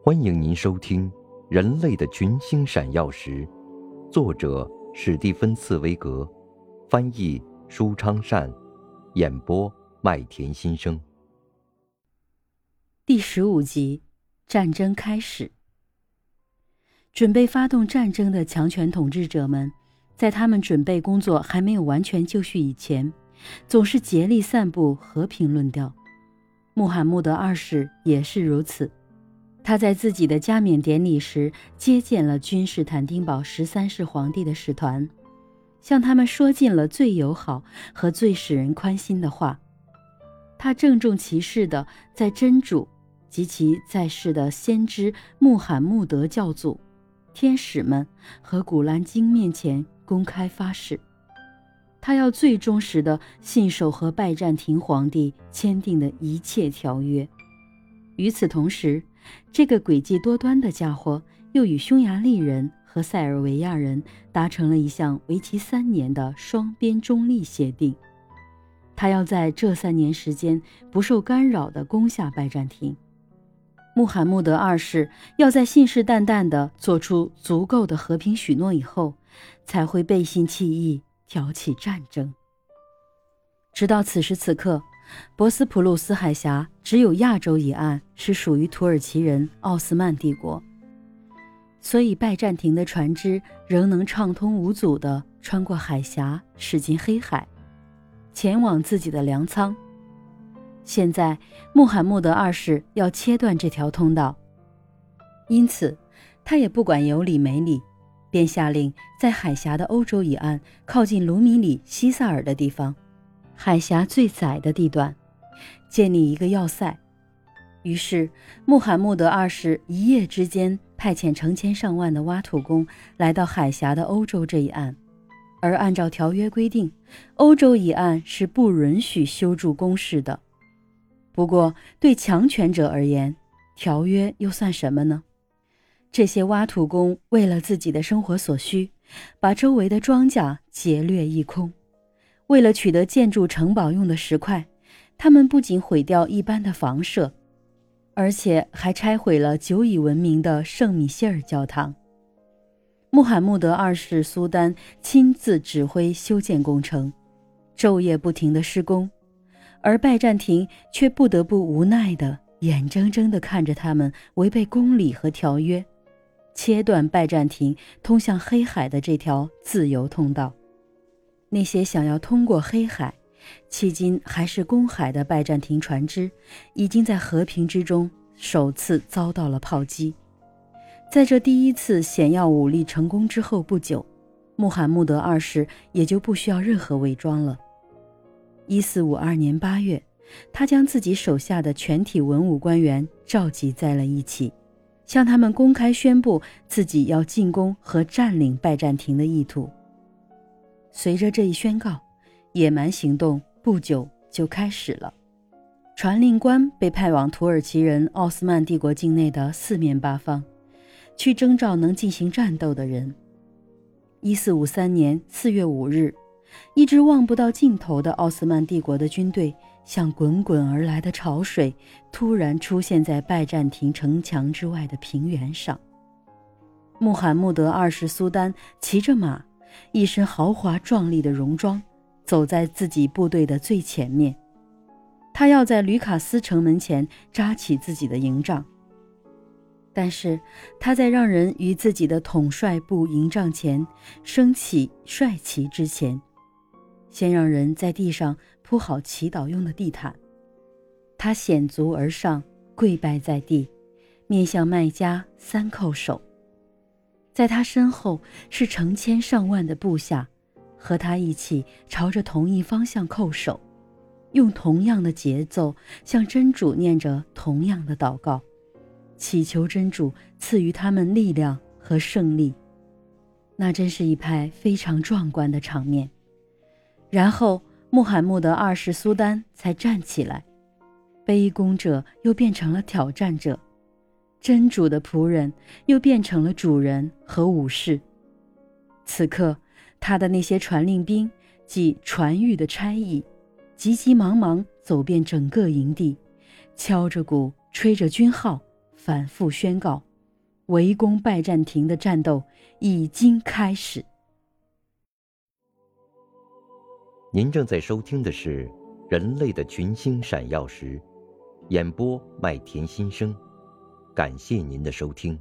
欢迎您收听《人类的群星闪耀时》，作者史蒂芬·茨威格，翻译舒昌善，演播麦田心声。第十五集，战争开始。准备发动战争的强权统治者们，在他们准备工作还没有完全就绪以前，总是竭力散布和平论调。穆罕默德二世也是如此。他在自己的加冕典礼时接见了君士坦丁堡十三世皇帝的使团，向他们说尽了最友好和最使人宽心的话。他郑重其事地在真主及其在世的先知穆罕默德教祖、天使们和古兰经面前公开发誓，他要最忠实地信守和拜占庭皇帝签订的一切条约。与此同时，这个诡计多端的家伙又与匈牙利人和塞尔维亚人达成了一项为期三年的双边中立协定。他要在这三年时间不受干扰地攻下拜占庭。穆罕默德二世要在信誓旦旦地做出足够的和平许诺以后，才会背信弃义挑起战争。直到此时此刻。博斯普鲁斯海峡只有亚洲一岸是属于土耳其人奥斯曼帝国，所以拜占庭的船只仍能畅通无阻地穿过海峡，驶进黑海，前往自己的粮仓。现在穆罕默德二世要切断这条通道，因此他也不管有理没理，便下令在海峡的欧洲一岸，靠近卢米里西萨尔的地方。海峡最窄的地段，建立一个要塞。于是，穆罕默德二世一夜之间派遣成千上万的挖土工来到海峡的欧洲这一岸，而按照条约规定，欧洲一岸是不允许修筑工事的。不过，对强权者而言，条约又算什么呢？这些挖土工为了自己的生活所需，把周围的庄稼劫掠一空。为了取得建筑城堡用的石块，他们不仅毁掉一般的房舍，而且还拆毁了久已闻名的圣米歇尔教堂。穆罕默德二世苏丹亲自指挥修建工程，昼夜不停的施工，而拜占庭却不得不无奈的眼睁睁地看着他们违背公理和条约，切断拜占庭通向黑海的这条自由通道。那些想要通过黑海，迄今还是公海的拜占庭船只，已经在和平之中首次遭到了炮击。在这第一次险要武力成功之后不久，穆罕默德二世也就不需要任何伪装了。一四五二年八月，他将自己手下的全体文武官员召集在了一起，向他们公开宣布自己要进攻和占领拜占庭的意图。随着这一宣告，野蛮行动不久就开始了。传令官被派往土耳其人奥斯曼帝国境内的四面八方，去征召能进行战斗的人。一四五三年四月五日，一支望不到尽头的奥斯曼帝国的军队，像滚滚而来的潮水，突然出现在拜占庭城墙之外的平原上。穆罕默德二世苏丹骑着马。一身豪华壮丽的戎装，走在自己部队的最前面。他要在吕卡斯城门前扎起自己的营帐。但是他在让人与自己的统帅部营帐前升起帅旗之前，先让人在地上铺好祈祷用的地毯。他险足而上，跪拜在地，面向麦加三叩首。在他身后是成千上万的部下，和他一起朝着同一方向叩首，用同样的节奏向真主念着同样的祷告，祈求真主赐予他们力量和胜利。那真是一派非常壮观的场面。然后穆罕默德二世苏丹才站起来，卑躬者又变成了挑战者。真主的仆人又变成了主人和武士。此刻，他的那些传令兵即传谕的差役，急急忙忙走遍整个营地，敲着鼓，吹着军号，反复宣告：围攻拜占庭的战斗已经开始。您正在收听的是《人类的群星闪耀时》，演播麦田心声，感谢您的收听。